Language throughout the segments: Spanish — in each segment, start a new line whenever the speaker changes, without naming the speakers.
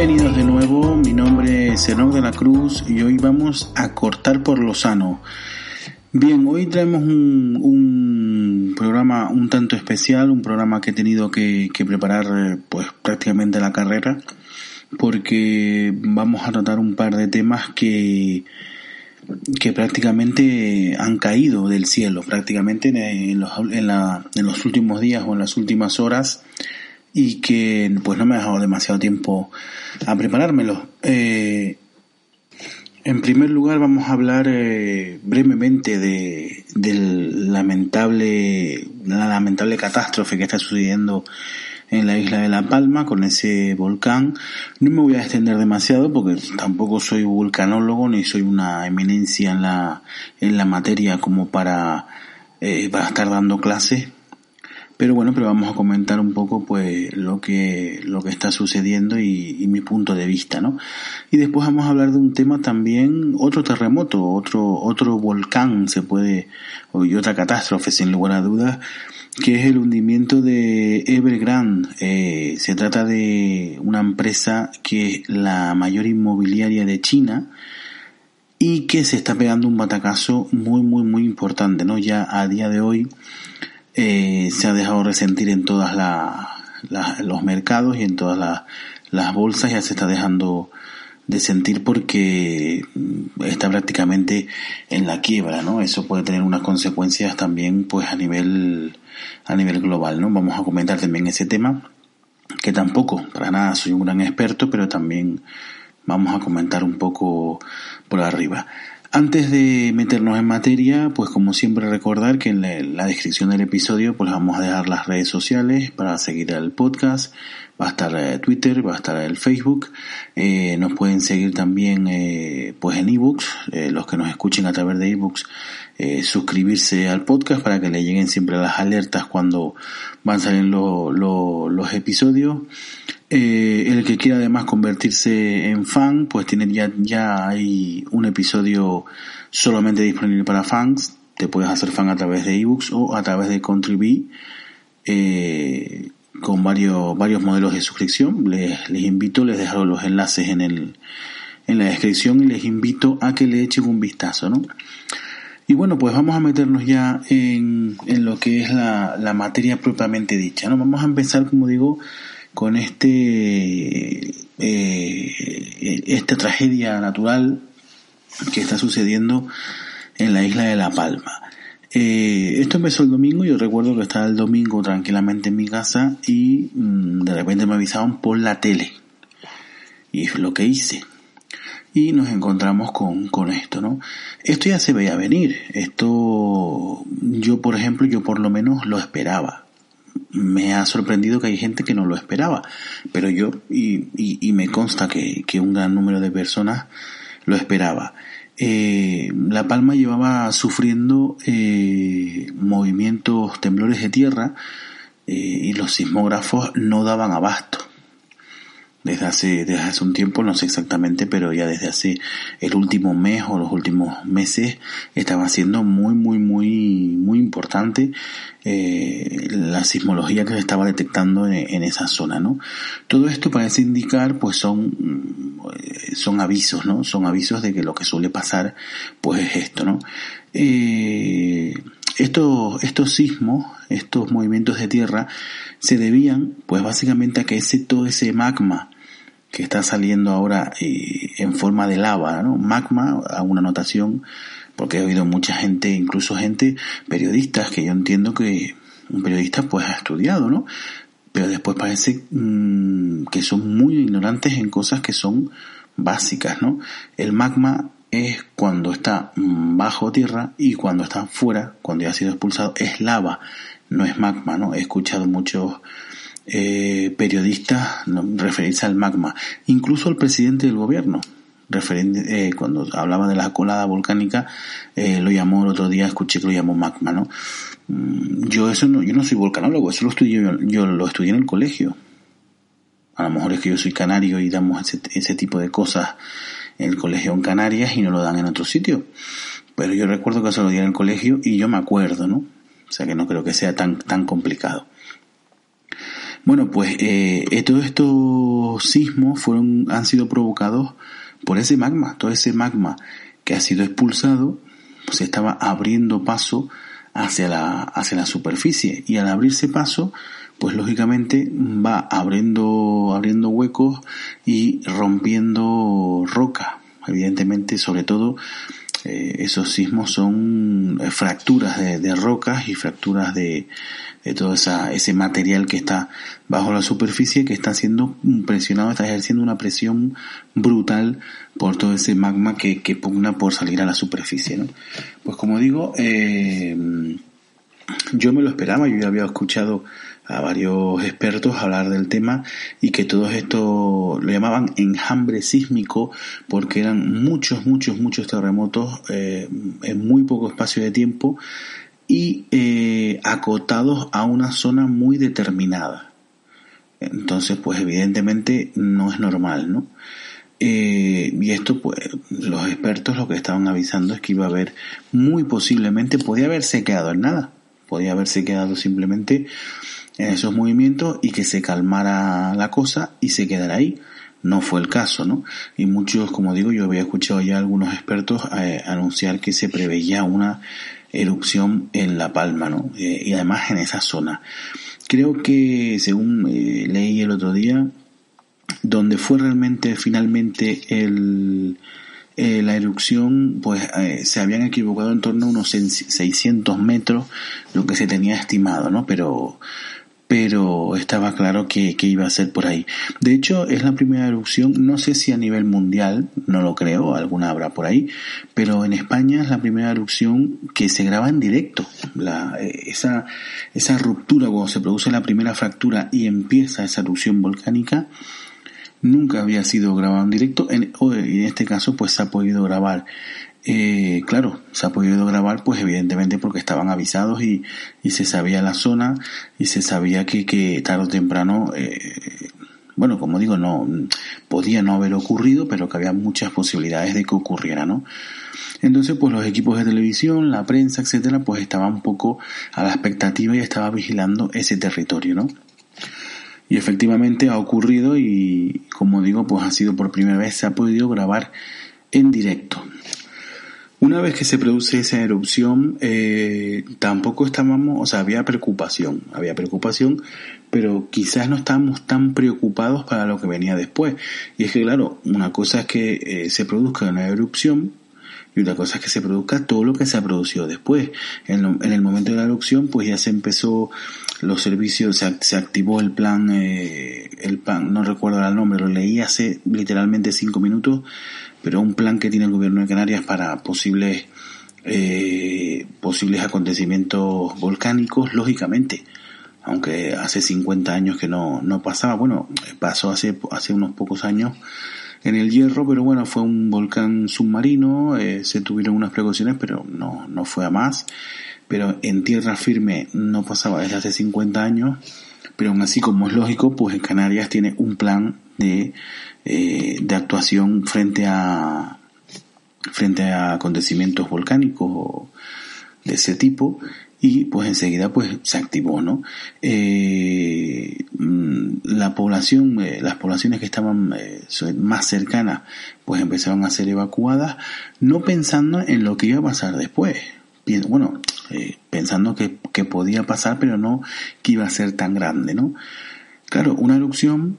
Bienvenidos de nuevo, mi nombre es Enoch de la Cruz y hoy vamos a cortar por lo sano. Bien, hoy traemos un, programa un tanto especial, un programa que he tenido que, preparar pues prácticamente la carrera, porque vamos a tratar un par de temas que que prácticamente han caído del cielo, prácticamente en los, en, la, en los últimos días o en las últimas horas y que pues no me ha dejado demasiado tiempo a preparármelo. Eh, en primer lugar vamos a hablar eh, brevemente de del lamentable la lamentable catástrofe que está sucediendo en la isla de La Palma con ese volcán. No me voy a extender demasiado porque tampoco soy vulcanólogo ni soy una eminencia en la en la materia como para eh, para estar dando clases pero bueno, pero vamos a comentar un poco pues lo que, lo que está sucediendo y, mi punto de vista, ¿no? Y después vamos a hablar de un tema también, otro terremoto, otro, otro volcán se puede, y otra catástrofe sin lugar a dudas, que es el hundimiento de Evergrande. Eh, se trata de una empresa que es la mayor inmobiliaria de China, y que se está pegando un batacazo muy, muy, muy importante, ¿no? Ya a día de hoy, eh, se ha dejado resentir en todos los mercados y en todas las bolsas, ya se está dejando de sentir porque está prácticamente en la quiebra, ¿no? Eso puede tener unas consecuencias también pues a nivel a nivel global, ¿no? Vamos a comentar también ese tema que tampoco para nada soy un gran experto, pero también vamos a comentar un poco por arriba. Antes de meternos en materia, pues como siempre recordar que en la, descripción del episodio pues vamos a dejar las redes sociales para seguir al podcast. Va a estar eh, Twitter, va a estar el Facebook. Eh, nos pueden seguir también eh, pues en ebooks, los que nos escuchen a través de ebooks, suscribirse al podcast para que le lleguen siempre las alertas cuando van saliendo los episodios. Eh, el que quiera además convertirse en fan, pues tiene ya, ya hay un episodio solamente disponible para fans. Te puedes hacer fan a través de ebooks o a través de Contribui, eh, con varios, varios modelos de suscripción. Les, les invito, les dejo los enlaces en el, en la descripción y les invito a que le echen un vistazo, ¿no? Y bueno, pues vamos a meternos ya en, en lo que es la, la materia propiamente dicha, ¿no? Vamos a empezar, como digo, con este eh, esta tragedia natural que está sucediendo en la isla de La Palma. Eh, esto empezó el domingo, yo recuerdo que estaba el domingo tranquilamente en mi casa y mm, de repente me avisaban por la tele. Y es lo que hice. Y nos encontramos con, con esto, ¿no? Esto ya se veía venir. Esto, yo por ejemplo, yo por lo menos lo esperaba me ha sorprendido que hay gente que no lo esperaba, pero yo, y, me consta que, que, un gran número de personas lo esperaba. Eh, la Palma llevaba sufriendo eh, movimientos, temblores de tierra, eh, y los sismógrafos no daban abasto desde hace, desde hace un tiempo, no sé exactamente, pero ya desde hace el último mes o los últimos meses estaba siendo muy, muy, muy, muy importante eh, la sismología que se estaba detectando en, esa zona, ¿no? Todo esto parece indicar, pues son, son avisos, ¿no? Son avisos de que lo que suele pasar, pues es esto, ¿no? Eh, estos, estos sismos, estos movimientos de tierra, se debían, pues básicamente a que ese, todo ese magma que está saliendo ahora eh, en forma de lava, ¿no? Magma, a una notación, porque he oído mucha gente, incluso gente, periodistas, que yo entiendo que un periodista pues ha estudiado, ¿no? Pero después parece mm, que son muy ignorantes en cosas que son básicas, ¿no? El magma es cuando está bajo tierra y cuando está fuera, cuando ya ha sido expulsado, es lava, no es magma, ¿no? He escuchado muchos eh, periodistas referirse al magma, incluso el presidente del gobierno, referente, eh, cuando hablaba de la colada volcánica, eh, lo llamó el otro día, escuché que lo llamó magma, ¿no? Mm, yo eso no, yo no soy volcanólogo, eso lo estudié, yo, lo estudié en el colegio. A lo mejor es que yo soy canario y damos ese, tipo de cosas el colegio en Canarias y no lo dan en otro sitio. Pero yo recuerdo que se lo di en el colegio y yo me acuerdo, ¿no? O sea que no creo que sea tan, tan complicado. Bueno, pues eh, todos estos sismos fueron, han sido provocados por ese magma, todo ese magma que ha sido expulsado, se estaba abriendo paso hacia la, hacia la superficie y al abrirse paso, pues lógicamente va abriendo, abriendo huecos y rompiendo roca. Evidentemente, sobre todo, eh, esos sismos son eh, fracturas de, rocas y fracturas de, de todo ese material que está bajo la superficie que está siendo presionado, está ejerciendo una presión brutal por todo ese magma que, que pugna por salir a la superficie. Pues como digo, eh, yo me lo esperaba, yo ya había escuchado a varios expertos hablar del tema y que todo esto lo llamaban enjambre sísmico porque eran muchos, muchos, muchos terremotos eh, en muy poco espacio de tiempo y eh, acotados a una zona muy determinada. Entonces, pues evidentemente no es normal, ¿no? Eh, y esto, pues, los expertos lo que estaban avisando es que iba a haber, muy posiblemente, podía haberse quedado en nada, podía haberse quedado simplemente en esos movimientos y que se calmara la cosa y se quedara ahí. No fue el caso, ¿no? Y muchos, como digo, yo había escuchado ya algunos expertos eh, anunciar que se preveía una erupción en La Palma, ¿no? Eh, y además en esa zona. Creo que, según eh, leí el otro día, donde fue realmente finalmente el, la erupción, pues se habían equivocado en torno a unos 600 metros, lo que se tenía estimado, ¿no? Pero, pero estaba claro que, que, iba a ser por ahí. De hecho, es la primera erupción, no sé si a nivel mundial, no lo creo, alguna habrá por ahí, pero en España es la primera erupción que se graba en directo. Eh, esa, esa ruptura, cuando se produce la primera fractura y empieza esa erupción volcánica, nunca había sido grabado en directo en, en este caso pues se ha podido grabar eh, claro, se ha podido grabar pues evidentemente porque estaban avisados y, se sabía la zona y se sabía que, que tarde o temprano, eh, bueno, como digo, no podía no haber ocurrido, pero que había muchas posibilidades de que ocurriera, ¿no? Entonces, pues los equipos de televisión, la prensa, etcétera, pues estaban un poco a la expectativa y estaba vigilando ese territorio, ¿no? Y efectivamente ha ocurrido y, como digo, pues ha sido por primera vez, se ha podido grabar en directo. Una vez que se produce esa erupción, eh, tampoco estábamos, o sea, había preocupación, había preocupación, pero quizás no estábamos tan preocupados para lo que venía después. Y es que, claro, una cosa es que eh, se produzca una erupción, y otra cosa es que se produzca todo lo que se ha producido después. En, en el momento de la erupción, pues ya se empezó los servicios, se, se activó el plan, eh, el plan, no recuerdo el nombre, lo leí hace literalmente cinco minutos, pero un plan que tiene el gobierno de Canarias para posibles, eh, posibles acontecimientos volcánicos, lógicamente aunque hace 50 años que no, no pasaba, bueno, pasó hace, hace unos pocos años en el Hierro, pero bueno, fue un volcán submarino, eh, se tuvieron unas precauciones, pero no, no fue a más. Pero en tierra firme no pasaba desde hace 50 años, pero aún así como es lógico, pues en Canarias tiene un plan de, eh, de actuación frente a frente a acontecimientos volcánicos de ese tipo y pues enseguida pues se activó no eh, mm, la población eh, las poblaciones que estaban más cercanas pues empezaron a ser evacuadas no pensando en lo que iba a pasar después bueno, pensando que, que, podía pasar, pero no que iba a ser tan grande, ¿no? Claro, una erupción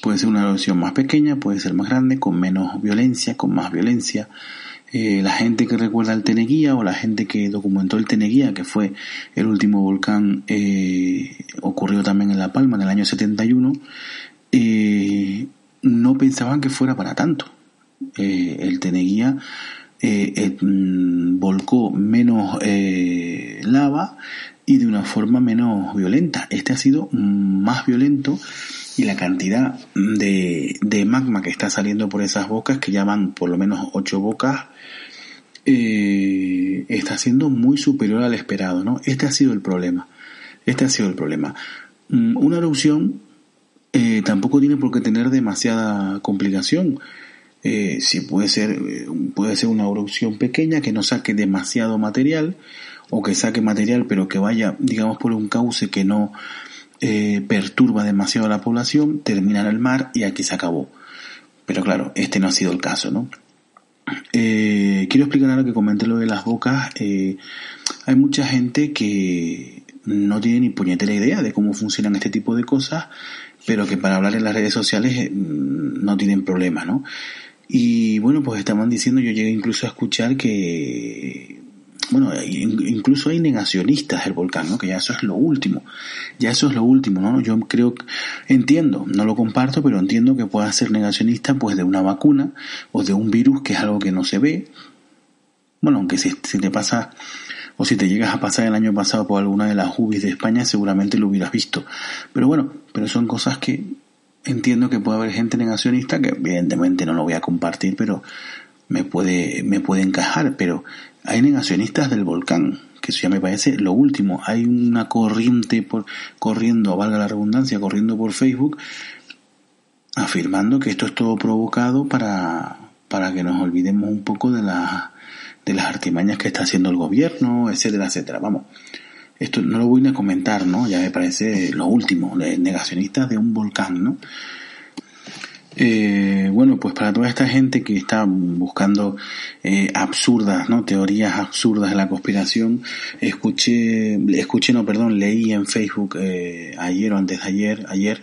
puede ser una erupción más pequeña, puede ser más grande, con menos violencia, con más violencia. Eh, la gente que recuerda el Teneguía o la gente que documentó el Teneguía, que fue el último volcán, eh, ocurrió también en La Palma en el año 71, no pensaban que fuera para tanto. el Teneguía eh, eh, mm, volcó menos eh, lava y de una forma menos violenta. Este ha sido más violento y la cantidad de, de magma que está saliendo por esas bocas, que ya van por lo menos ocho bocas, eh, está siendo muy superior al esperado, ¿no? Este ha sido el problema. Este ha sido el problema. Mm, una erupción eh, tampoco tiene por qué tener demasiada complicación eh, si puede ser, eh, puede ser una erupción pequeña que no saque demasiado material o que saque material pero que vaya, digamos, por un cauce que no, eh, perturba demasiado la población, termina en el mar y aquí se acabó. Pero claro, este no ha sido el caso, ¿no? Eh, quiero explicar ahora que comenté lo de las bocas. Eh, hay mucha gente que no tiene ni puñetera idea de cómo funcionan este tipo de cosas, pero que para hablar en las redes sociales no tienen problema, ¿no? Y bueno, pues estaban diciendo, yo llegué incluso a escuchar que bueno, incluso hay negacionistas del volcán, ¿no? Que ya eso es lo último. Ya eso es lo último, ¿no? Yo creo, entiendo, no lo comparto, pero entiendo que puedas ser negacionista, pues, de una vacuna o de un virus que es algo que no se ve. Bueno, aunque si, si te pasa, o si te llegas a pasar el año pasado por alguna de las UBIs de España, seguramente lo hubieras visto. Pero bueno, pero son cosas que entiendo que puede haber gente negacionista, que evidentemente no lo voy a compartir, pero me puede, me puede encajar, pero hay negacionistas del volcán, que eso ya me parece lo último. Hay una corriente por, corriendo, valga la redundancia, corriendo por Facebook, afirmando que esto es todo provocado para, para que nos olvidemos un poco de, la, de las artimañas que está haciendo el gobierno, etcétera, etcétera. Vamos, esto no lo voy a comentar, ¿no? Ya me parece lo último, negacionistas de un volcán, ¿no? Eh, bueno, pues para toda esta gente que está buscando eh, absurdas, ¿no? Teorías absurdas de la conspiración, escuché, escuché, no, perdón, leí en Facebook eh, ayer o antes de ayer, ayer,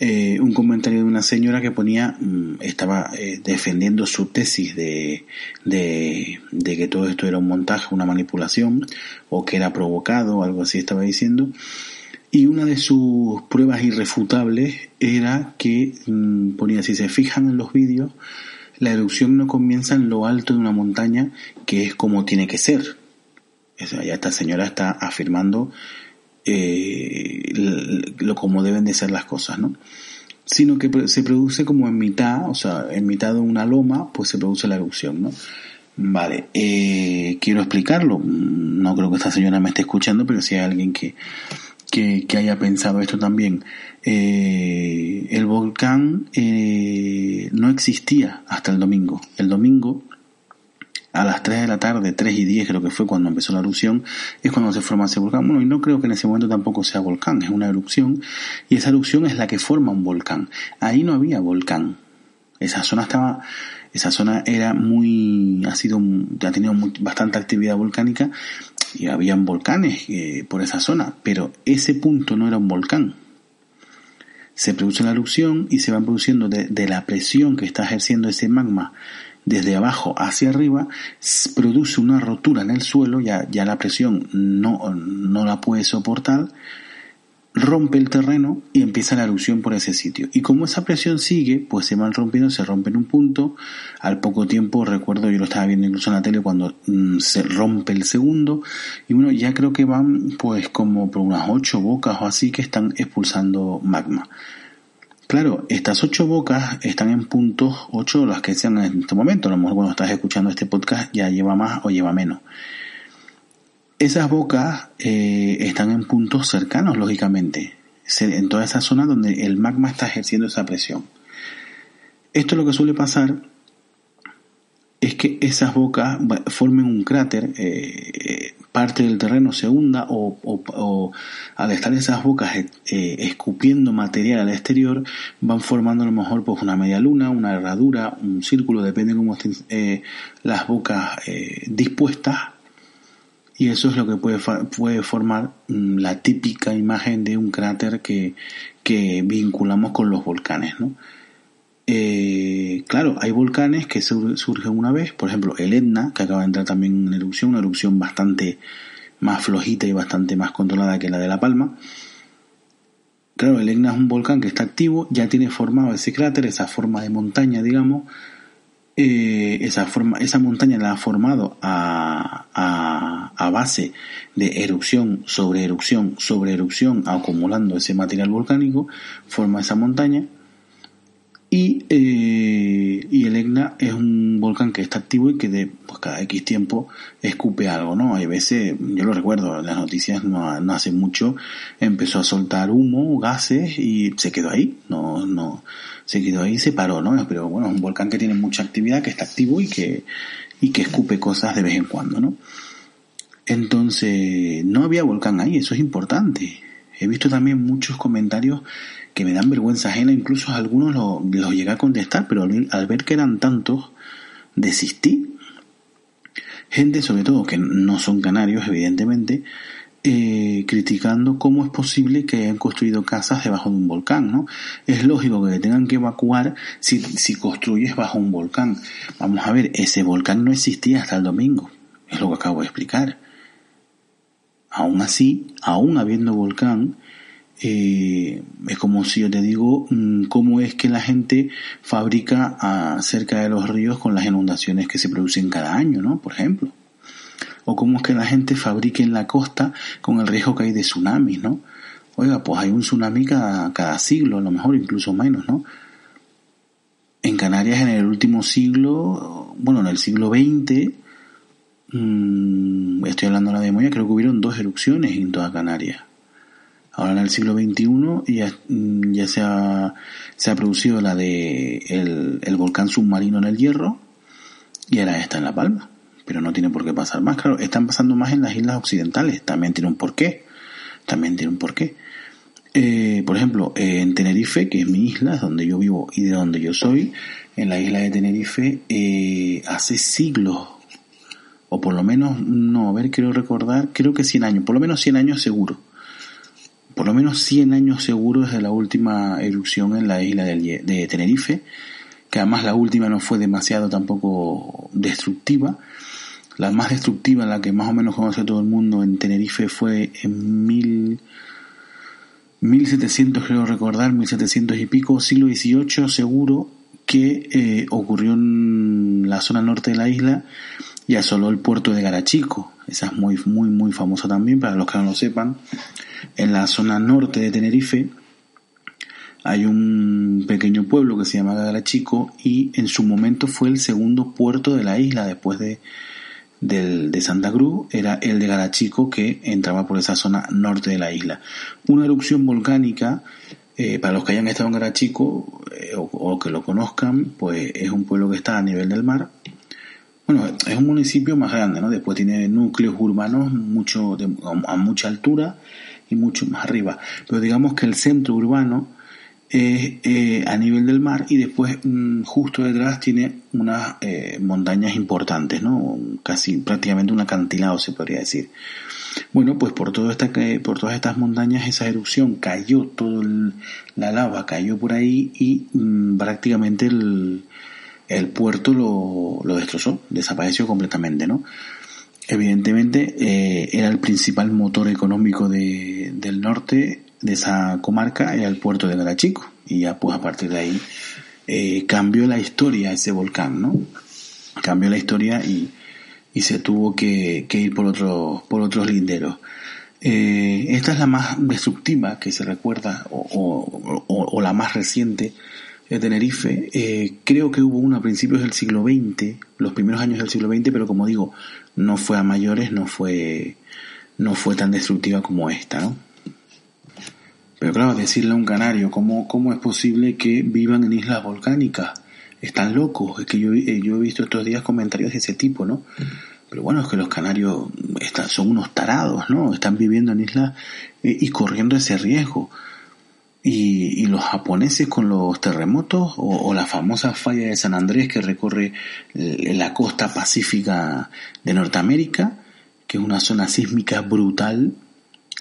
eh, un comentario de una señora que ponía, mm, estaba eh, defendiendo su tesis de, de, de que todo esto era un montaje, una manipulación, o que era provocado, algo así estaba diciendo, y una de sus pruebas irrefutables era que mm, ponía, si se fijan en los vídeos, la erupción no comienza en lo alto de una montaña, que es como tiene que ser. O sea, ya esta señora está afirmando eh, lo como deben de ser las cosas, ¿no? Sino que se produce como en mitad, o sea, en mitad de una loma, pues se produce la erupción, ¿no? Vale, eh, quiero explicarlo. No creo que esta señora me esté escuchando, pero si hay alguien que que, haya pensado esto también. Eh, el volcán eh, no existía hasta el domingo. El domingo, a las 3 de la tarde, 3 y 10 creo que fue cuando empezó la erupción, es cuando se forma ese volcán. Bueno, y no creo que en ese momento tampoco sea volcán, es una erupción, y esa erupción es la que forma un volcán. Ahí no había volcán. Esa zona estaba, esa zona era muy, ha sido, ha tenido bastante actividad volcánica y habían volcanes eh, por esa zona, pero ese punto no era un volcán. Se produce la erupción y se van produciendo de, la presión que está ejerciendo ese magma desde abajo hacia arriba, produce una rotura en el suelo, ya, ya la presión no, no la puede soportar, rompe el terreno y empieza la erupción por ese sitio. Y como esa presión sigue, pues se van rompiendo, se rompe en un punto, al poco tiempo, recuerdo, yo lo estaba viendo incluso en la tele cuando mm, se rompe el segundo, y bueno, ya creo que van pues como por unas ocho bocas o así que están expulsando magma. Claro, estas ocho bocas están en puntos, ocho las que sean en este momento, a lo mejor cuando estás escuchando este podcast ya lleva más o lleva menos. Esas bocas eh, están en puntos cercanos, lógicamente, en toda esa zona donde el magma está ejerciendo esa presión. Esto lo que suele pasar es que esas bocas formen un cráter, eh, parte del terreno se hunda o, al estar esas bocas eh, escupiendo material al exterior van formando a lo mejor pues una media luna, una herradura, un círculo, depende de cómo estén las bocas dispuestas y eso es lo que puede, puede formar mm, la típica imagen de un cráter que, que vinculamos con los volcanes, ¿no? Eh, claro, hay volcanes que surgen una vez, por ejemplo el Etna, que acaba de entrar también en erupción, una erupción bastante más flojita y bastante más controlada que la de La Palma. Claro, el Etna es un volcán que está activo, ya tiene formado ese cráter, esa forma de montaña, digamos, eh, esa, forma, esa montaña la ha formado a, a, a, base de erupción sobre erupción sobre erupción, acumulando ese material volcánico, forma esa montaña. Y, eh, y el Etna es un volcán que está activo y que de pues, cada X tiempo escupe algo, ¿no? Hay veces, yo lo recuerdo, las noticias no, no hace mucho, empezó a soltar humo, gases y se quedó ahí, no, no, se quedó ahí y se paró, ¿no? Pero bueno, es un volcán que tiene mucha actividad, que está activo y que, y que escupe cosas de vez en cuando, ¿no? Entonces, no había volcán ahí, eso es importante. He visto también muchos comentarios que me dan vergüenza ajena, incluso algunos los lo llegué a contestar, pero al, ver que eran tantos, desistí. Gente, sobre todo, que no son canarios, evidentemente, eh, criticando cómo es posible que hayan construido casas debajo de un volcán, ¿no? Es lógico que tengan que evacuar si, si construyes bajo un volcán. Vamos a ver, ese volcán no existía hasta el domingo, es lo que acabo de explicar. Aún así, aún habiendo volcán, eh, es como si yo te digo mm, cómo es que la gente fabrica cerca de los ríos con las inundaciones que se producen cada año, ¿no? Por ejemplo. O cómo es que la gente fabrica en la costa con el riesgo que hay de tsunamis, ¿no? Oiga, pues hay un tsunami cada, cada siglo, a lo mejor incluso menos, ¿no? En Canarias en el último siglo, bueno, en el siglo XX, Mm, estoy hablando de la memoria, creo que hubieron dos erupciones en toda Canarias. Ahora en el siglo XXI ya, mm, ya se, ha, se ha producido la de el, volcán submarino en el Hierro y ahora está en La Palma. Pero no tiene por qué pasar más. Claro, están pasando más en las islas occidentales. También tiene un porqué. También tiene un porqué. Eh, por ejemplo, en Tenerife, que es mi isla, donde yo vivo y de donde yo soy, en la isla de Tenerife, eh, hace siglos o por lo menos, no, a ver, quiero recordar, creo que 100 años, por lo menos 100 años seguro. Por lo menos 100 años seguro desde la última erupción en la isla de Tenerife, que además la última no fue demasiado tampoco destructiva. La más destructiva, la que más o menos conoce todo el mundo en Tenerife fue en mil, 1700 creo recordar, 1700 y pico, siglo XVIII seguro, que eh, ocurrió en la zona norte de la isla y asoló el puerto de Garachico. Esa es muy, muy, muy famosa también, para los que no lo sepan. En la zona norte de Tenerife hay un pequeño pueblo que se llama Garachico y en su momento fue el segundo puerto de la isla después de, del, de Santa Cruz, era el de Garachico que entraba por esa zona norte de la isla. Una erupción volcánica eh, para los que hayan estado en Garachico eh, o, o, que lo conozcan, pues es un pueblo que está a nivel del mar bueno, es un municipio más grande, ¿no? Después tiene núcleos urbanos mucho a mucha altura y mucho más arriba. Pero digamos que el centro urbano es eh, a nivel del mar y después mm, justo detrás tiene unas eh, montañas importantes, ¿no? Casi prácticamente un acantilado se podría decir. Bueno, pues por todo esta por todas estas montañas esa erupción cayó todo la lava cayó por ahí y mm, prácticamente el el puerto lo, lo destrozó, desapareció completamente, ¿no? Evidentemente eh, era el principal motor económico de, del norte de esa comarca, era el puerto de Garachico, y ya pues a partir de ahí eh, cambió la historia ese volcán, ¿no? Cambió la historia y, y se tuvo que, que ir por, otro, por otros linderos. Eh, esta es la más destructiva que se recuerda o, o, la más reciente de Tenerife. Eh, creo que hubo una a principios del siglo XX, los primeros años del siglo XX, pero como digo, no fue a mayores, no fue, no fue tan destructiva como esta, ¿no? Pero claro, decirle a un canario, ¿cómo, cómo es posible que vivan en islas volcánicas? Están locos. Es que yo, eh, yo he visto estos días comentarios de ese tipo, ¿no? Pero bueno, es que los canarios están, son unos tarados, ¿no? Están viviendo en islas eh, y corriendo ese riesgo. Y, los japoneses con los terremotos o, la famosa falla de San Andrés que recorre la costa pacífica de Norteamérica, que es una zona sísmica brutal.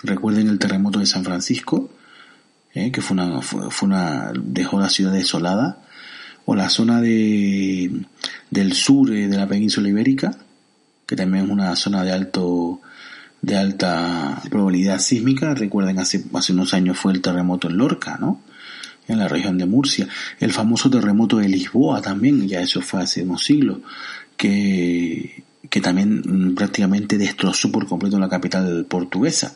Recuerden el terremoto de San Francisco, eh, que una, fue, una, dejó la ciudad desolada. O la zona de, del sur de la península ibérica, que también es una zona de alto de alta probabilidad sísmica. Recuerden, hace, hace unos años fue el terremoto en Lorca, ¿no? En la región de Murcia. El famoso terremoto de Lisboa también, ya eso fue hace unos siglos, que, que también mm, prácticamente destrozó por completo la capital portuguesa.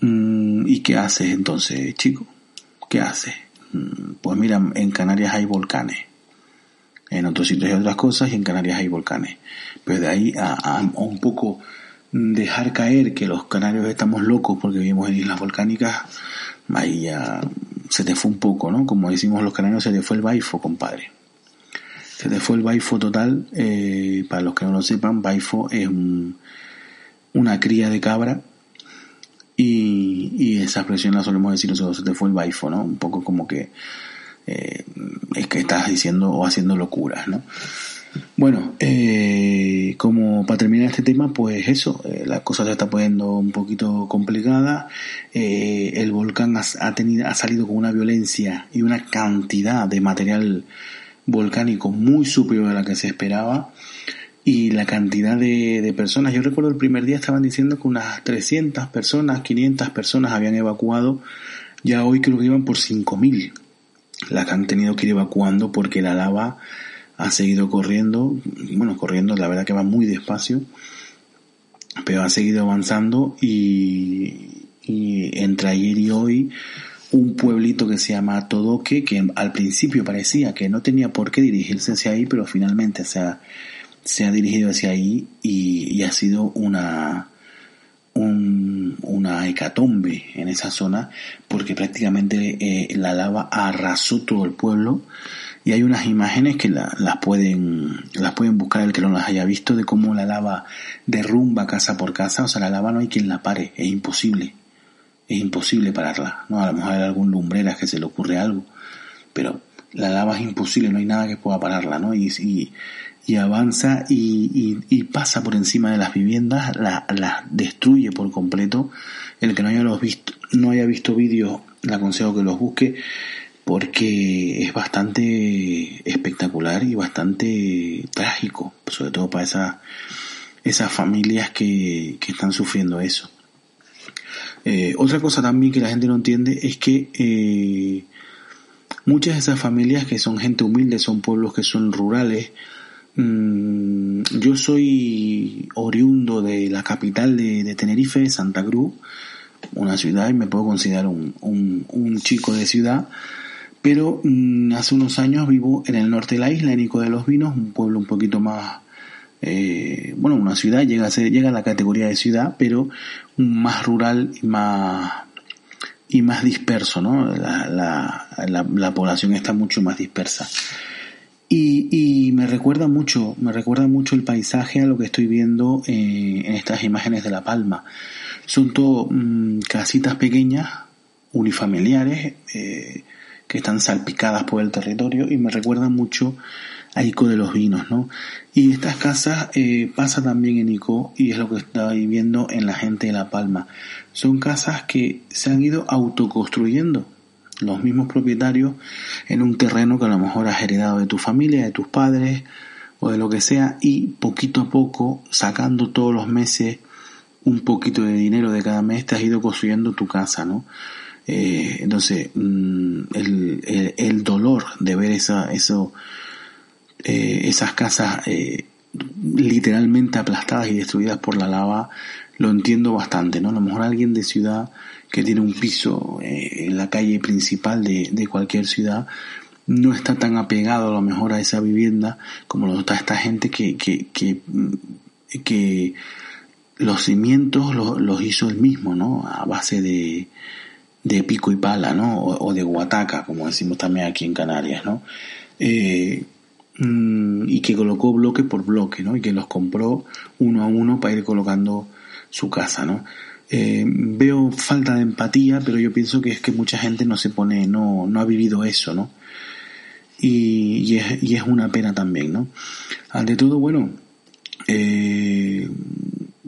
Mm, ¿Y qué haces entonces, chico? ¿Qué haces? Mm, pues mira, en Canarias hay volcanes. En otros sitios hay otras cosas y en Canarias hay volcanes. Pero de ahí a, a un poco dejar caer que los canarios estamos locos porque vivimos en islas volcánicas, ahí ya se te fue un poco, ¿no? Como decimos los canarios, se te fue el baifo, compadre. Se te fue el baifo total. Eh, para los que no lo sepan, baifo es una cría de cabra y, y esa expresión la solemos decir nosotros, se te fue el baifo, ¿no? Un poco como que eh, es que estás diciendo o haciendo locuras, ¿no? Bueno, eh, como para terminar este tema, pues eso, eh, la cosa se está poniendo un poquito complicada. Eh, el volcán ha, tenido, ha salido con una violencia y una cantidad de material volcánico muy superior a la que se esperaba. Y la cantidad de, de personas, yo recuerdo el primer día estaban diciendo que unas 300 personas, 500 personas habían evacuado. Ya hoy creo que iban por 5.000 las que han tenido que ir evacuando porque la lava ha seguido corriendo, bueno, corriendo, la verdad que va muy despacio, pero ha seguido avanzando y, entre ayer y hoy un pueblito que se llama Todoque, que al principio parecía que no tenía por qué dirigirse hacia ahí, pero finalmente se ha, se ha dirigido hacia ahí y, ha sido una, un, una hecatombe en esa zona porque prácticamente eh, la lava arrasó todo el pueblo y hay unas imágenes que las pueden las pueden buscar el que no las haya visto de cómo la lava derrumba casa por casa. O sea la lava no hay quien la pare es imposible. Es imposible pararla no a lo mejor hay algún lumbreras que se le ocurre algo pero la lava es imposible no hay nada que pueda pararla no y, y avanza y, y, pasa por encima de las viviendas, las la destruye por completo. El que no haya, los visto, no haya visto vídeos, le aconsejo que los busque porque es bastante espectacular y bastante trágico, sobre todo para esas, esas familias que, que están sufriendo eso. Eh, otra cosa también que la gente no entiende es que eh, muchas de esas familias que son gente humilde, son pueblos que son rurales, Mm, yo soy oriundo de la capital de, Tenerife, Santa Cruz, una ciudad y me puedo considerar un, un, chico de ciudad, pero mm, hace unos años vivo en el norte de la isla, en Ico de los Vinos, un pueblo un poquito más, eh, bueno, una ciudad, llega a, ser, llega a la categoría de ciudad, pero más rural y más y más disperso, ¿no? La, la población está mucho más dispersa. Y, y, me recuerda mucho, me recuerda mucho el paisaje a lo que estoy viendo eh, en estas imágenes de La Palma. Son todo mm, casitas pequeñas, unifamiliares, eh, que están salpicadas por el territorio y me recuerdan mucho a Ico de los Vinos, ¿no? Y estas casas eh, pasa también en Ico y es lo que estoy viendo en la gente de La Palma. Son casas que se han ido autoconstruyendo los mismos propietarios en un terreno que a lo mejor has heredado de tu familia, de tus padres o de lo que sea y poquito a poco sacando todos los meses un poquito de dinero de cada mes te has ido construyendo tu casa, ¿no? Eh, entonces, mm, el, el, dolor de ver esa, eso, eh, esas casas eh, literalmente aplastadas y destruidas por la lava, lo entiendo bastante, ¿no? A lo mejor alguien de ciudad que tiene un piso en la calle principal de, de, cualquier ciudad no está tan apegado a lo mejor a esa vivienda como lo está esta gente que, que, que, que los cimientos los, los, hizo él mismo, ¿no? A base de, de pico y pala, ¿no? O, de guataca, como decimos también aquí en Canarias, ¿no? Eh, mm, y que colocó bloque por bloque, ¿no? Y que los compró uno a uno para ir colocando su casa, ¿no? Eh, veo falta de empatía, pero yo pienso que es que mucha gente no se pone, no, no ha vivido eso, ¿no? Y, y, es, y es una pena también, ¿no? Ante todo, bueno, eh,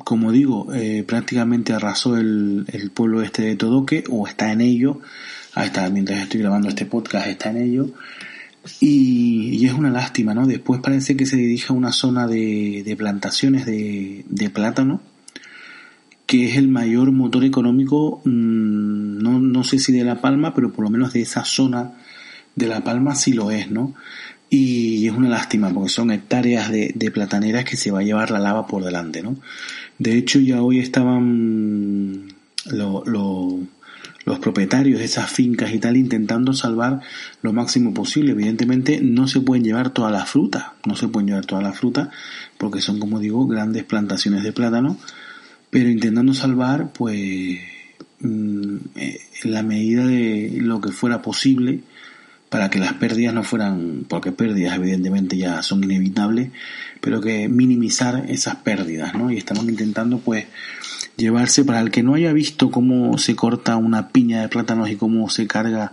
como digo, eh, prácticamente arrasó el, el, pueblo este de Todoque, o está en ello, hasta mientras estoy grabando este podcast está en ello, y, y, es una lástima, ¿no? Después parece que se dirige a una zona de, de plantaciones de, de plátano, que es el mayor motor económico, mm, no, no sé si de La Palma, pero por lo menos de esa zona de La Palma sí lo es, ¿no? Y es una lástima porque son hectáreas de, de plataneras que se va a llevar la lava por delante, ¿no? De hecho ya hoy estaban lo, lo, los propietarios de esas fincas y tal intentando salvar lo máximo posible. Evidentemente no se pueden llevar toda la fruta, no se pueden llevar toda la fruta porque son, como digo, grandes plantaciones de plátano pero intentando salvar, pues, mm, eh, en la medida de lo que fuera posible, para que las pérdidas no fueran, porque pérdidas evidentemente ya son inevitables, pero que minimizar esas pérdidas, ¿no? Y estamos intentando, pues, llevarse, para el que no haya visto cómo se corta una piña de plátanos y cómo se carga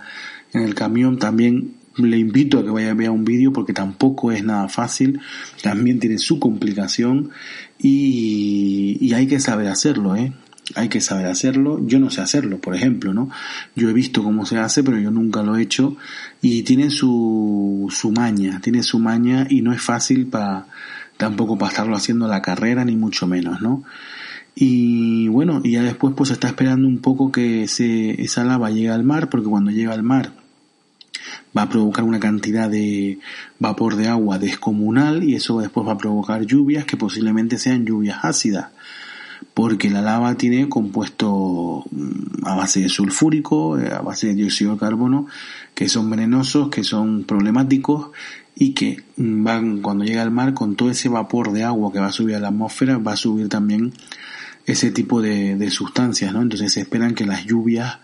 en el camión, también le invito a que vaya a ver un vídeo porque tampoco es nada fácil, también tiene su complicación y, y hay que saber hacerlo, ¿eh? Hay que saber hacerlo. Yo no sé hacerlo, por ejemplo, ¿no? Yo he visto cómo se hace, pero yo nunca lo he hecho. Y tiene su, su maña, tiene su maña y no es fácil para, tampoco para estarlo haciendo la carrera, ni mucho menos, ¿no? Y bueno, y ya después pues está esperando un poco que se, esa lava llegue al mar, porque cuando llega al mar va a provocar una cantidad de vapor de agua descomunal y eso después va a provocar lluvias que posiblemente sean lluvias ácidas porque la lava tiene compuestos mm, a base de sulfúrico, eh, a base de dióxido de carbono, que son venenosos, que son problemáticos y que mm, van cuando llega al mar con todo ese vapor de agua que va a subir a la atmósfera, va a subir también ese tipo de, sustancias, ¿no? Entonces se esperan que las lluvias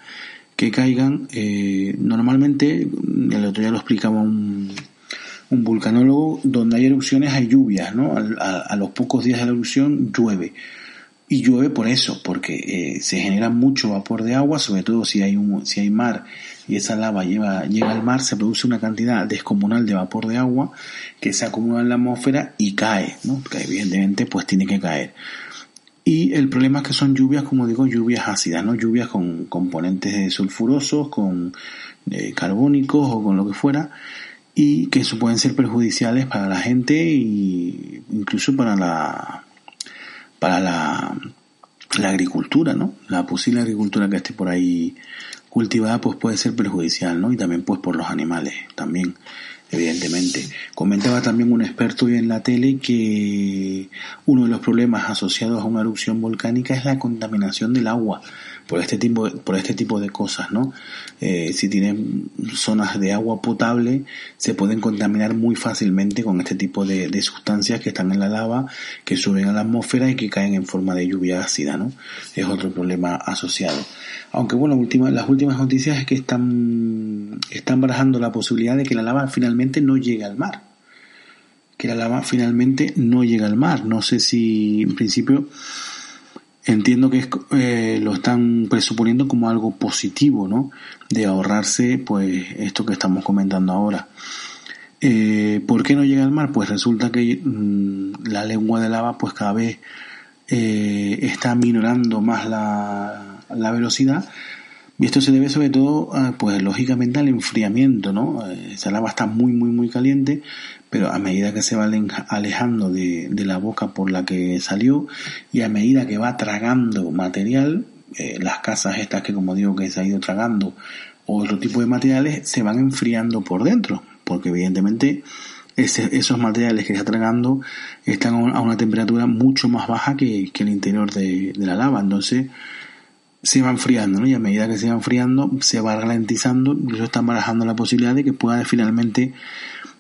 que caigan, eh, normalmente, el otro día lo explicaba un, vulcanólogo, donde hay erupciones hay lluvias, ¿no? a los pocos días de la erupción llueve y llueve por eso, porque eh, se genera mucho vapor de agua, sobre todo si hay un, si hay mar y esa lava lleva, llega al mar, se produce una cantidad descomunal de vapor de agua que se acumula en la atmósfera y cae, ¿no? que evidentemente pues tiene que caer. Y el problema es que son lluvias, como digo, lluvias ácidas, ¿no? Lluvias con componentes sulfurosos, con eh, carbónicos o con lo que fuera, y que eso pueden ser perjudiciales para la gente e incluso para la, para la, agricultura, ¿no? La posible agricultura que esté por ahí cultivada pues puede ser perjudicial, ¿no? Y también pues por los animales, también, evidentemente. Comentaba también un experto hoy en la tele que uno de los problemas asociados a una erupción volcánica es la contaminación del agua por este tipo, por este tipo de cosas, ¿no? Eh, si tienen zonas de agua potable, se pueden contaminar muy fácilmente con este tipo de, sustancias que están en la lava, que suben a la atmósfera y que caen en forma de lluvia ácida, ¿no? Es otro problema asociado. Aunque bueno, última, las últimas noticias es que están, están barajando la posibilidad de que la lava finalmente no llegue al mar. Que la lava finalmente no llegue al mar. No sé si en principio entiendo que eh, lo están presuponiendo como algo positivo, ¿no? De ahorrarse, pues, esto que estamos comentando ahora. Eh, ¿Por qué no llega al mar? Pues resulta que mm, la lengua de lava, pues cada vez eh, está minorando más la, la, velocidad. Y esto se debe sobre todo, pues lógicamente al enfriamiento, ¿no? Esa lava está muy, muy, muy caliente, pero a medida que se va alejando de, la boca por la que salió y a medida que va tragando material, eh, las casas estas que como digo que se ha ido tragando otro tipo de materiales se van enfriando por dentro, porque evidentemente esos materiales que está tragando están a una temperatura mucho más baja que, el interior de, la lava, entonces se va enfriando, ¿no? Y a medida que se va enfriando, se va ralentizando, eso están barajando la posibilidad de que pueda finalmente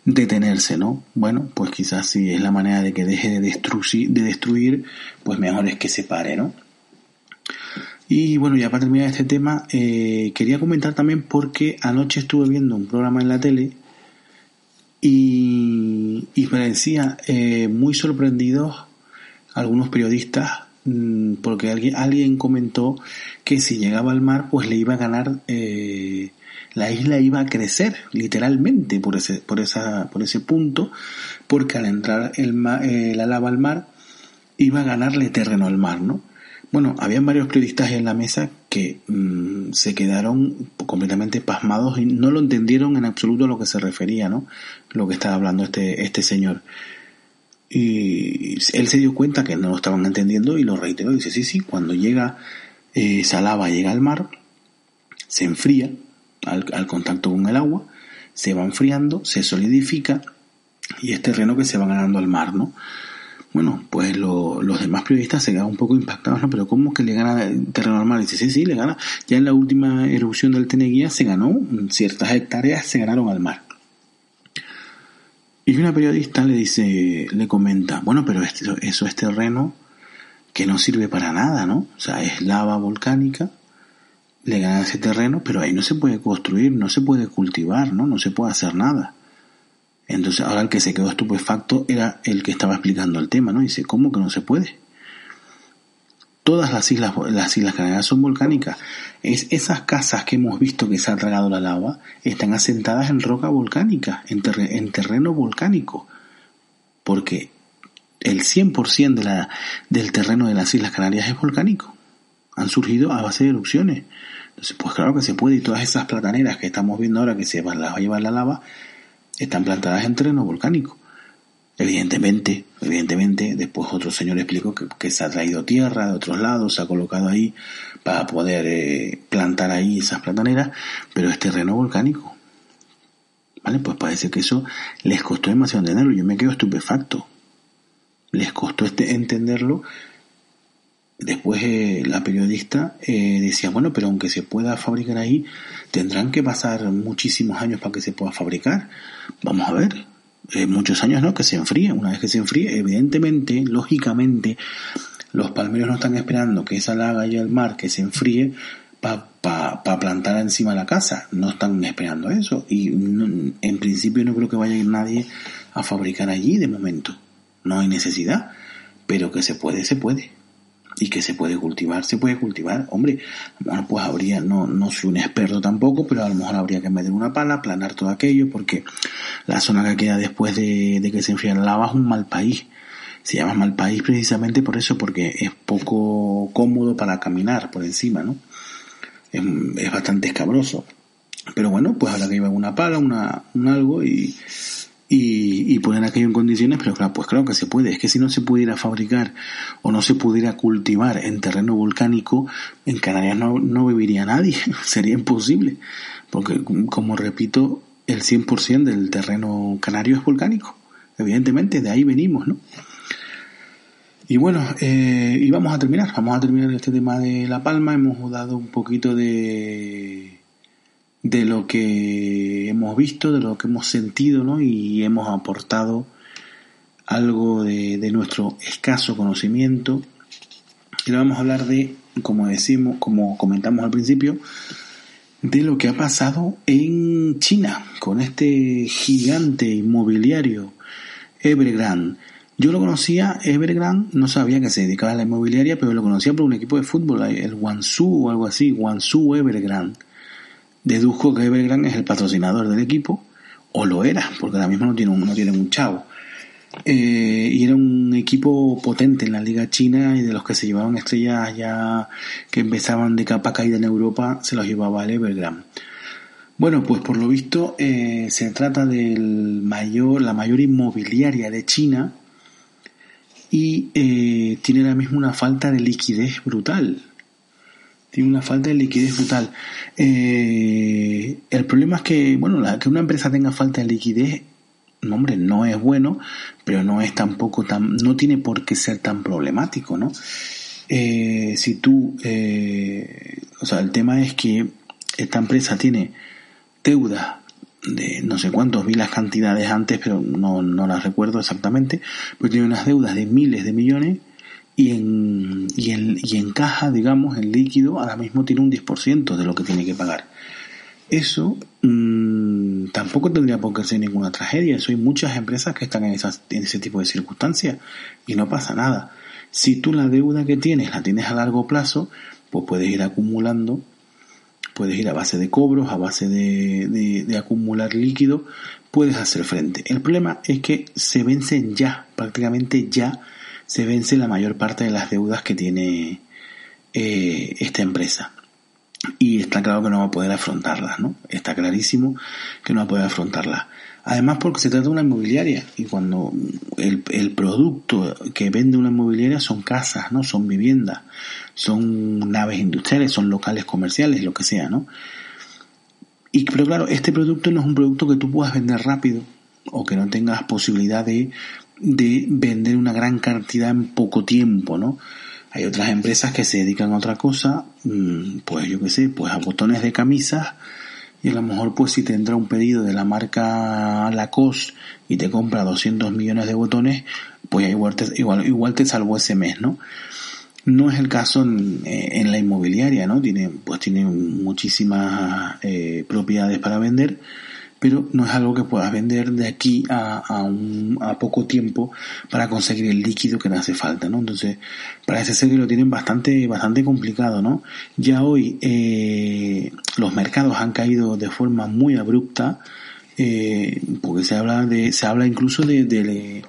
detenerse, ¿no? Bueno, pues quizás si es la manera de que deje de destruir, de destruir pues mejor es que se pare, ¿no? Y bueno, ya para terminar este tema, eh, quería comentar también porque anoche estuve viendo un programa en la tele y, y parecía eh, muy sorprendidos algunos periodistas porque alguien, alguien comentó que si llegaba al mar pues le iba a ganar eh, la isla iba a crecer literalmente por ese, por esa, por ese punto, porque al entrar el eh, la lava al mar iba a ganarle terreno al mar, ¿no? Bueno, habían varios periodistas en la mesa que mm, se quedaron completamente pasmados y no lo entendieron en absoluto a lo que se refería, ¿no? Lo que estaba hablando este, este señor. Y él se dio cuenta que no lo estaban entendiendo y lo reiteró. Dice, sí, sí, cuando llega eh, esa lava, llega al mar, se enfría, al, contacto con el agua, se va enfriando, se solidifica y es terreno que se va ganando al mar, ¿no? Bueno, pues los demás periodistas se quedan un poco impactados, ¿no? Pero ¿cómo que le gana terreno al mar? dice, sí, sí, le gana. Ya en la última erupción del Teneguía se ganó, ciertas hectáreas se ganaron al mar. Y una periodista le dice, le comenta, bueno, pero eso es terreno que no sirve para nada, ¿no? O sea, es lava volcánica le ganan ese terreno, pero ahí no se puede construir, no se puede cultivar, ¿no? No se puede hacer nada. Entonces ahora el que se quedó estupefacto era el que estaba explicando el tema, ¿no? dice, ¿cómo que no se puede? Todas las islas, las islas canarias son volcánicas. Es esas casas que hemos visto que se ha tragado la lava están asentadas en roca volcánica, en, en terreno volcánico. Porque el 100% de del terreno de las Islas Canarias es volcánico. Han surgido a base de erupciones. Entonces, pues claro que se puede. Y todas esas plataneras que estamos viendo ahora que se va a llevar la lava, están plantadas en terreno volcánico. Evidentemente, evidentemente, después otro señor explicó que, se ha traído tierra de otros lados, se ha colocado ahí para poder eh, plantar ahí esas plataneras, pero es terreno volcánico. ¿Vale? Pues parece que eso les costó demasiado entenderlo. Yo me quedo estupefacto. Les costó este, entenderlo. Después eh, la periodista eh, decía, bueno, pero aunque se pueda fabricar ahí, tendrán que pasar muchísimos años para que se pueda fabricar. Vamos a ver, eh, muchos años no, que se enfríe. Una vez que se enfríe, evidentemente, lógicamente, los palmeros no están esperando que esa laga y el mar que se enfríe para pa, plantar encima la casa. No están esperando eso. Y en principio no creo que vaya a ir nadie a fabricar allí de momento. No hay necesidad. Pero que se puede, se puede y que se puede cultivar, se puede cultivar. Hombre, bueno, pues habría, no, no soy un experto tampoco, pero a lo mejor habría que meter una pala, planar todo aquello, porque la zona que queda después de, que se enfría la lava es un mal país. Se llama mal país precisamente por eso, porque es poco cómodo para caminar por encima, ¿no? Es, es bastante escabroso. Pero bueno, pues habrá que llevar una pala, una, un algo y, y, y, poner aquello en condiciones, pero claro, pues claro que se puede. Es que si no se pudiera fabricar o no se pudiera cultivar en terreno volcánico, en Canarias no, no viviría nadie, sería imposible. Porque, como repito, el 100% del terreno canario es volcánico. Evidentemente, de ahí venimos, ¿no? Y bueno, eh, y vamos a terminar, vamos a terminar este tema de La Palma. Hemos dado un poquito de de lo que hemos visto, de lo que hemos sentido, ¿no? Y hemos aportado algo de, de nuestro escaso conocimiento. Y vamos a hablar de, como decimos, como comentamos al principio, de lo que ha pasado en China con este gigante inmobiliario Evergrande. Yo lo conocía, Evergrande, no sabía que se dedicaba a la inmobiliaria, pero lo conocía por un equipo de fútbol, el Guangzhou o algo así, Guangzhou Evergrande deduzco que Evergrande es el patrocinador del equipo, o lo era, porque ahora mismo no tiene un, no tiene un chavo. Eh, y era un equipo potente en la liga china y de los que se llevaban estrellas ya que empezaban de capa caída en Europa, se los llevaba el Evergrande. Bueno, pues por lo visto eh, se trata del mayor, la mayor inmobiliaria de China y eh, tiene ahora mismo una falta de liquidez brutal tiene una falta de liquidez brutal. Eh, el problema es que, bueno, la, que una empresa tenga falta de liquidez, hombre, no es bueno, pero no es tampoco tan, no tiene por qué ser tan problemático, ¿no? Eh, si tú, eh, o sea, el tema es que esta empresa tiene deuda de no sé cuántos vi las cantidades antes, pero no, no las recuerdo exactamente, pero tiene unas deudas de miles de millones y en, y en, y en caja, digamos, en líquido, ahora mismo tiene un 10% de lo que tiene que pagar. Eso mmm, tampoco tendría por qué ser ninguna tragedia. Eso hay muchas empresas que están en, esas, en ese tipo de circunstancias y no pasa nada. Si tú la deuda que tienes la tienes a largo plazo, pues puedes ir acumulando, puedes ir a base de cobros, a base de, de, de acumular líquido, puedes hacer frente. El problema es que se vencen ya, prácticamente ya, se vence la mayor parte de las deudas que tiene eh, esta empresa. Y está claro que no va a poder afrontarlas, ¿no? Está clarísimo que no va a poder afrontarlas. Además porque se trata de una inmobiliaria y cuando el, el, producto que vende una inmobiliaria son casas, ¿no? Son viviendas, son naves industriales, son locales comerciales, lo que sea, ¿no? Y, pero claro, este producto no es un producto que tú puedas vender rápido o que no tengas posibilidad de de vender una gran cantidad en poco tiempo, ¿no? Hay otras empresas que se dedican a otra cosa, mm, pues yo qué sé, pues a botones de camisas y a lo mejor pues si te entra un pedido de la marca Lacoste y te compra 200 millones de botones, pues igual te, igual, igual te salvó ese mes, ¿no? No es el caso en, en la inmobiliaria, ¿no? Tiene, pues tiene muchísimas eh, propiedades para vender pero no es algo que puedas vender de aquí a, a, un, a poco tiempo para conseguir el líquido que le hace falta, ¿no? Entonces, parece ser que lo tienen bastante, bastante complicado, ¿no? Ya hoy eh, los mercados han caído de forma muy abrupta, eh, porque se habla de, se habla incluso de, de,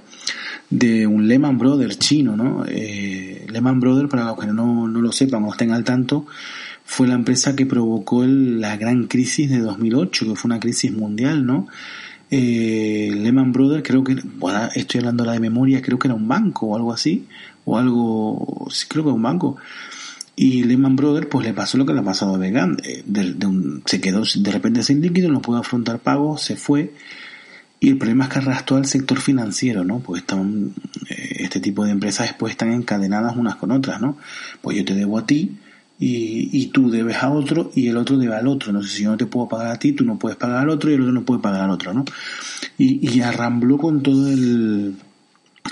de un Lehman Brothers chino, ¿no? Eh, Lehman Brothers, para los que no, no lo sepan o estén al tanto, fue la empresa que provocó la gran crisis de 2008, que fue una crisis mundial, ¿no? Eh, Lehman Brothers, creo que, bueno, estoy hablando la de memoria, creo que era un banco o algo así, o algo, sí, creo que era un banco. Y Lehman Brothers, pues le pasó lo que le ha pasado a Vegan, eh, se quedó de repente sin líquido, no pudo afrontar pagos, se fue. Y el problema es que arrastró al sector financiero, ¿no? Están, eh, este tipo de empresas después están encadenadas unas con otras, ¿no? Pues yo te debo a ti, y, y, tú debes a otro y el otro debe al otro. Sé si yo no te puedo pagar a ti, tú no puedes pagar al otro y el otro no puede pagar al otro, ¿no? Y, y arrambló con todo el,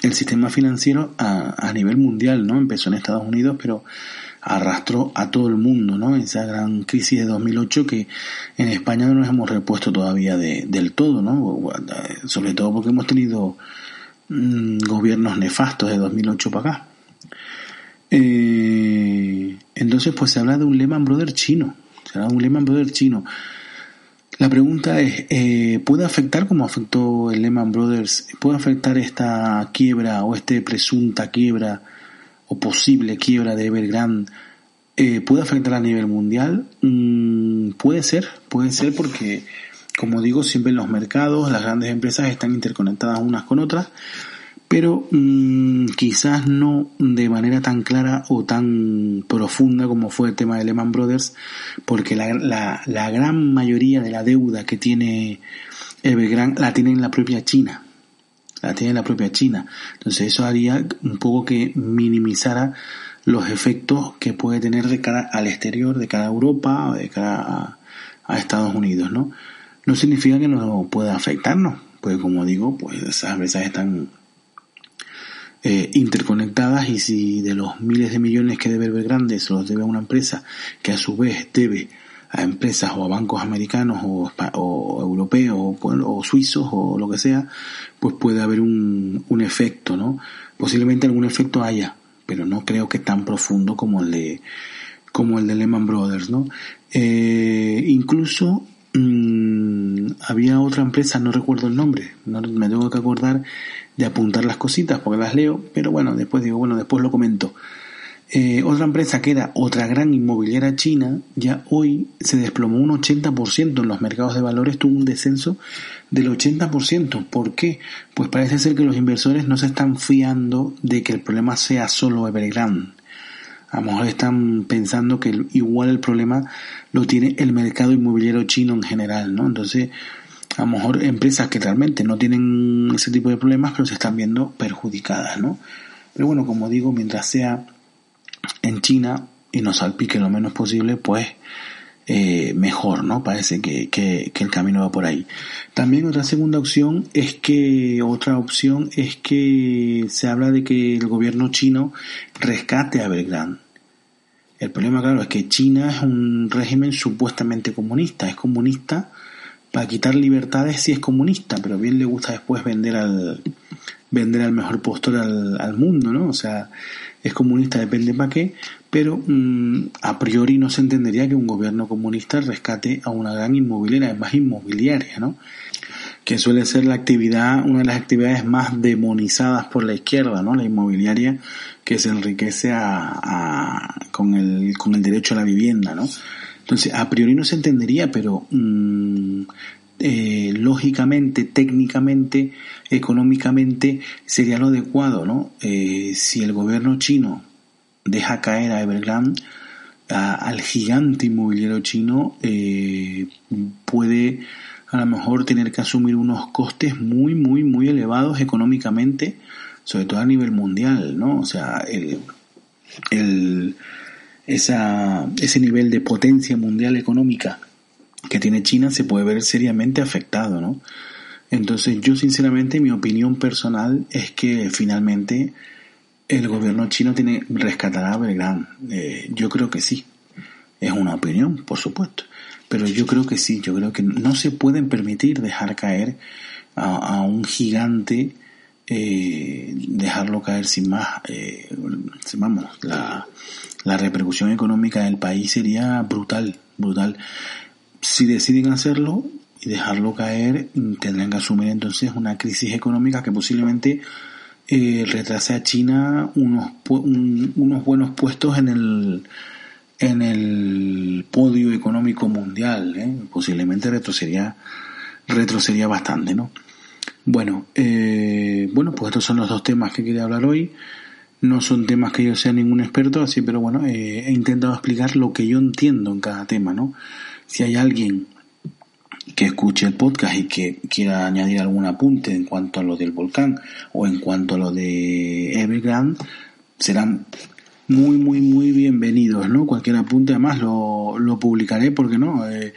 el sistema financiero a, a, nivel mundial, ¿no? Empezó en Estados Unidos, pero arrastró a todo el mundo, ¿no? Esa gran crisis de 2008 que en España no nos hemos repuesto todavía de, del todo, ¿no? Sobre todo porque hemos tenido mmm, gobiernos nefastos de 2008 para acá. Eh, entonces, pues se habla de un Lehman Brothers chino. Se un Lehman Brothers chino. La pregunta es, eh, ¿puede afectar como afectó el Lehman Brothers? ¿Puede afectar esta quiebra o este presunta quiebra o posible quiebra de Evergrande? Eh, ¿Puede afectar a nivel mundial? Mm, puede ser, puede ser porque, como digo, siempre los mercados las grandes empresas están interconectadas unas con otras pero mmm, quizás no de manera tan clara o tan profunda como fue el tema de Lehman Brothers, porque la, la, la gran mayoría de la deuda que tiene Evergrande la tiene en la propia China, la tiene en la propia China. Entonces eso haría un poco que minimizara los efectos que puede tener de cara al exterior, de cara a Europa, de cara a, a Estados Unidos, ¿no? No significa que no pueda afectarnos, pues como digo, pues esas empresas están eh, interconectadas y si de los miles de millones que debe Evergrande se los debe a una empresa que a su vez debe a empresas o a bancos americanos o, o europeos o, o, suizos o lo que sea, pues puede haber un, un efecto, ¿no? Posiblemente algún efecto haya, pero no creo que tan profundo como el de como el de Lehman Brothers, ¿no? Eh, incluso había otra empresa, no recuerdo el nombre, no me tengo que acordar, de apuntar las cositas porque las leo, pero bueno, después digo, bueno, después lo comento. Eh, otra empresa que era otra gran inmobiliaria china, ya hoy se desplomó un 80% en los mercados de valores, tuvo un descenso del 80%. ¿Por qué? Pues parece ser que los inversores no se están fiando de que el problema sea solo Evergrande. A lo mejor están pensando que igual el problema lo tiene el mercado inmobiliario chino en general, ¿no? Entonces, a lo mejor empresas que realmente no tienen ese tipo de problemas, pero se están viendo perjudicadas, ¿no? Pero bueno, como digo, mientras sea en China y nos salpique lo menos posible, pues eh, mejor, ¿no? Parece que, que, el camino va por ahí. También otra segunda opción es que, otra opción es que se habla de que el gobierno chino rescate a Belgrano. El problema, claro, es que China es un régimen supuestamente comunista, es comunista para quitar libertades si es comunista, pero bien le gusta después vender al vender al mejor postor al, al mundo, ¿no? O sea, es comunista, depende para qué, pero mmm, a priori no se entendería que un gobierno comunista rescate a una gran inmobiliaria, además inmobiliaria, ¿no? Que suele ser la actividad, una de las actividades más demonizadas por la izquierda, ¿no? La inmobiliaria que se enriquece a, con, el, con el derecho a la vivienda, ¿no? Entonces, a priori no se entendería, pero mmm, eh, lógicamente, técnicamente, económicamente, sería lo adecuado, ¿no? Eh, si el gobierno chino deja caer a Evergrande, al gigante inmobiliario chino, eh, puede a lo mejor tener que asumir unos costes muy, muy, muy elevados económicamente, sobre todo a nivel mundial, ¿no? O sea, el, el esa, ese nivel de potencia mundial económica que tiene China se puede ver seriamente afectado, ¿no? Entonces yo sinceramente mi opinión personal es que finalmente el gobierno chino tiene rescatará a Belgrano. Eh, yo creo que sí. Es una opinión, por supuesto. Pero yo creo que sí, yo creo que no se pueden permitir dejar caer a, un gigante, eh, dejarlo caer sin más. Eh, vamos, la, la repercusión económica del país sería brutal, brutal. Si deciden hacerlo y dejarlo caer, tendrán que asumir entonces una crisis económica que posiblemente eh, retrase a China unos, unos buenos puestos en el en el podio económico mundial. ¿eh? Posiblemente retrocedería, retrocedería bastante, ¿no? Bueno, eh, bueno, pues estos son los dos temas que quería hablar hoy. No son temas que yo sea ningún experto, así, pero bueno, eh, he intentado explicar lo que yo entiendo en cada tema, ¿no? Si hay alguien que escuche el podcast y que quiera añadir algún apunte en cuanto a lo del volcán o en cuanto a lo de Evergrande, serán muy, muy, muy bienvenidos, ¿no? Cualquier apunte, además lo, lo publicaré, porque no, eh,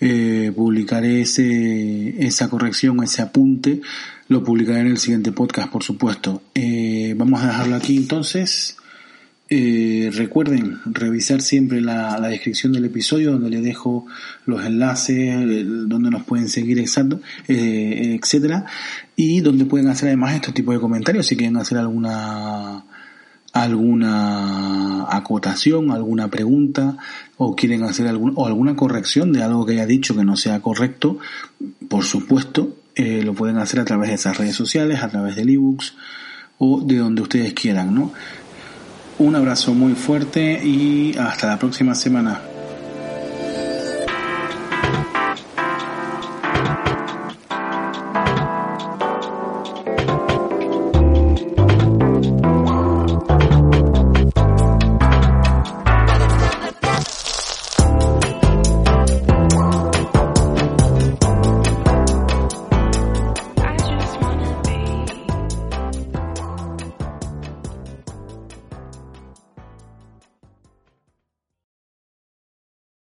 eh, publicaré ese, esa corrección, ese apunte, lo publicaré en el siguiente podcast, por supuesto. Eh, vamos a dejarlo aquí entonces. Eh, recuerden revisar siempre la, descripción del episodio donde les dejo los enlaces, donde nos pueden seguir, exacto, eh, etcétera, y donde pueden hacer además este tipo de comentarios si quieren hacer alguna alguna acotación, alguna pregunta o quieren hacer algún, o alguna corrección de algo que haya dicho que no sea correcto, por supuesto, eh, lo pueden hacer a través de esas redes sociales, a través del ebooks o de donde ustedes quieran, ¿no? Un abrazo muy fuerte y hasta la próxima semana.